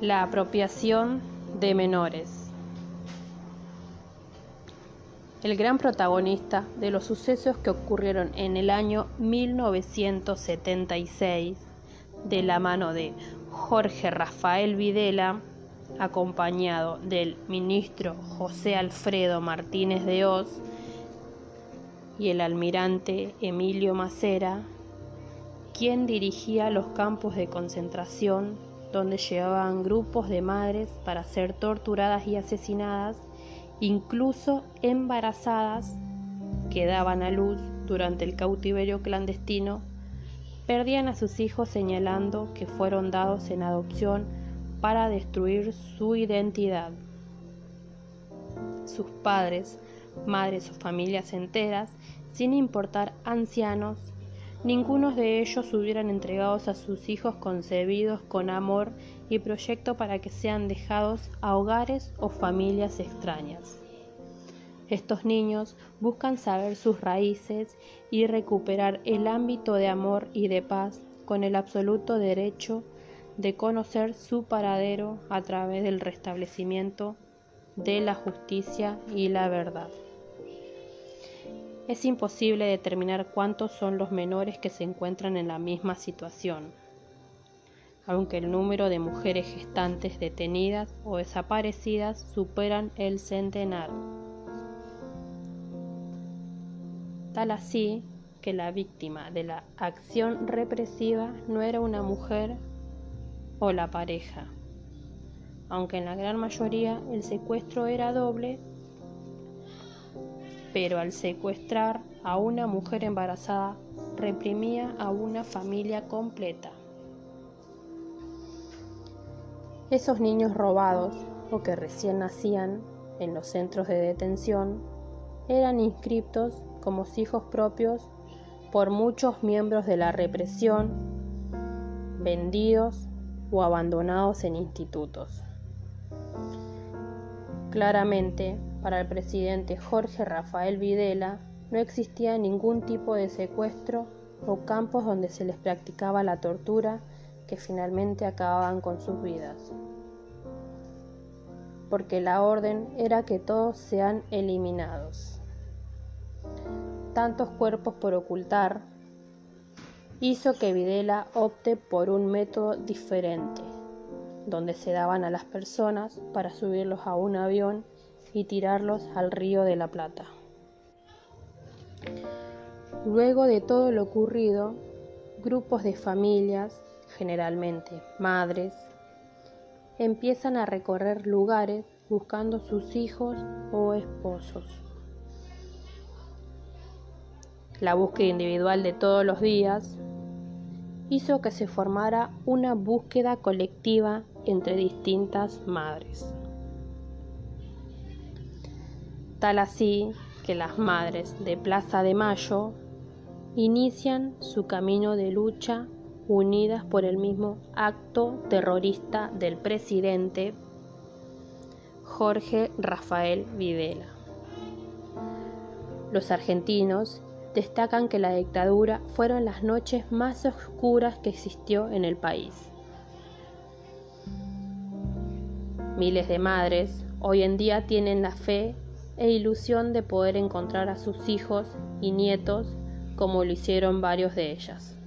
La apropiación de menores. El gran protagonista de los sucesos que ocurrieron en el año 1976, de la mano de Jorge Rafael Videla, acompañado del ministro José Alfredo Martínez de Oz y el almirante Emilio Macera, quien dirigía los campos de concentración donde llevaban grupos de madres para ser torturadas y asesinadas, incluso embarazadas que daban a luz durante el cautiverio clandestino, perdían a sus hijos señalando que fueron dados en adopción para destruir su identidad. Sus padres, madres o familias enteras, sin importar ancianos, ninguno de ellos hubieran entregados a sus hijos concebidos con amor y proyecto para que sean dejados a hogares o familias extrañas. Estos niños buscan saber sus raíces y recuperar el ámbito de amor y de paz con el absoluto derecho de conocer su paradero a través del restablecimiento de la justicia y la verdad. Es imposible determinar cuántos son los menores que se encuentran en la misma situación, aunque el número de mujeres gestantes detenidas o desaparecidas superan el centenar. Tal así que la víctima de la acción represiva no era una mujer o la pareja, aunque en la gran mayoría el secuestro era doble, pero al secuestrar a una mujer embarazada reprimía a una familia completa. Esos niños robados o que recién nacían en los centros de detención eran inscriptos como hijos propios por muchos miembros de la represión, vendidos o abandonados en institutos. Claramente, para el presidente Jorge Rafael Videla, no existía ningún tipo de secuestro o campos donde se les practicaba la tortura que finalmente acababan con sus vidas. Porque la orden era que todos sean eliminados. Tantos cuerpos por ocultar, hizo que Videla opte por un método diferente, donde se daban a las personas para subirlos a un avión y tirarlos al río de la Plata. Luego de todo lo ocurrido, grupos de familias, generalmente madres, empiezan a recorrer lugares buscando sus hijos o esposos. La búsqueda individual de todos los días hizo que se formara una búsqueda colectiva entre distintas madres. Tal así que las madres de Plaza de Mayo inician su camino de lucha unidas por el mismo acto terrorista del presidente Jorge Rafael Videla. Los argentinos destacan que la dictadura fueron las noches más oscuras que existió en el país. Miles de madres hoy en día tienen la fe e ilusión de poder encontrar a sus hijos y nietos como lo hicieron varios de ellas.